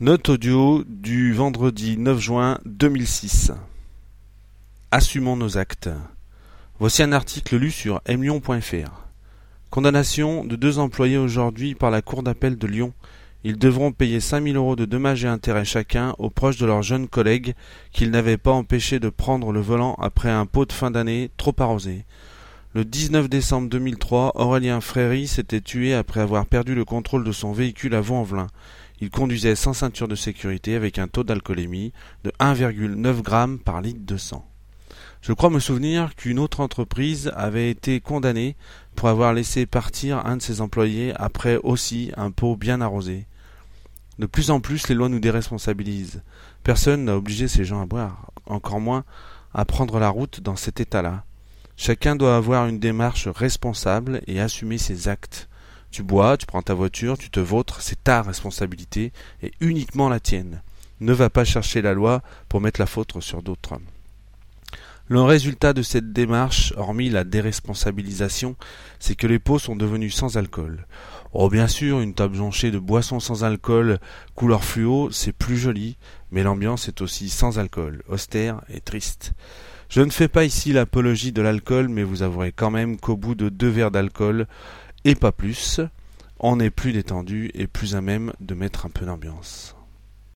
Note audio du vendredi 9 juin 2006. Assumons nos actes. Voici un article lu sur mlyon.fr. Condamnation de deux employés aujourd'hui par la Cour d'appel de Lyon. Ils devront payer 5000 euros de dommages et intérêts chacun aux proches de leurs jeunes collègues qu'ils n'avaient pas empêché de prendre le volant après un pot de fin d'année trop arrosé. Le 19 décembre 2003, Aurélien Fréry s'était tué après avoir perdu le contrôle de son véhicule à Vaux-en-Velin. Il conduisait sans ceinture de sécurité avec un taux d'alcoolémie de 1,9 g par litre de sang. Je crois me souvenir qu'une autre entreprise avait été condamnée pour avoir laissé partir un de ses employés après aussi un pot bien arrosé. De plus en plus, les lois nous déresponsabilisent. Personne n'a obligé ces gens à boire, encore moins à prendre la route dans cet état-là. Chacun doit avoir une démarche responsable et assumer ses actes. Tu bois, tu prends ta voiture, tu te vautres, c'est ta responsabilité et uniquement la tienne. Ne va pas chercher la loi pour mettre la faute sur d'autres. Le résultat de cette démarche, hormis la déresponsabilisation, c'est que les pots sont devenus sans alcool. Oh bien sûr, une table jonchée de boissons sans alcool, couleur fluo, c'est plus joli, mais l'ambiance est aussi sans alcool, austère et triste. Je ne fais pas ici l'apologie de l'alcool, mais vous avouerez quand même qu'au bout de deux verres d'alcool, et pas plus, on est plus détendu et plus à même de mettre un peu d'ambiance.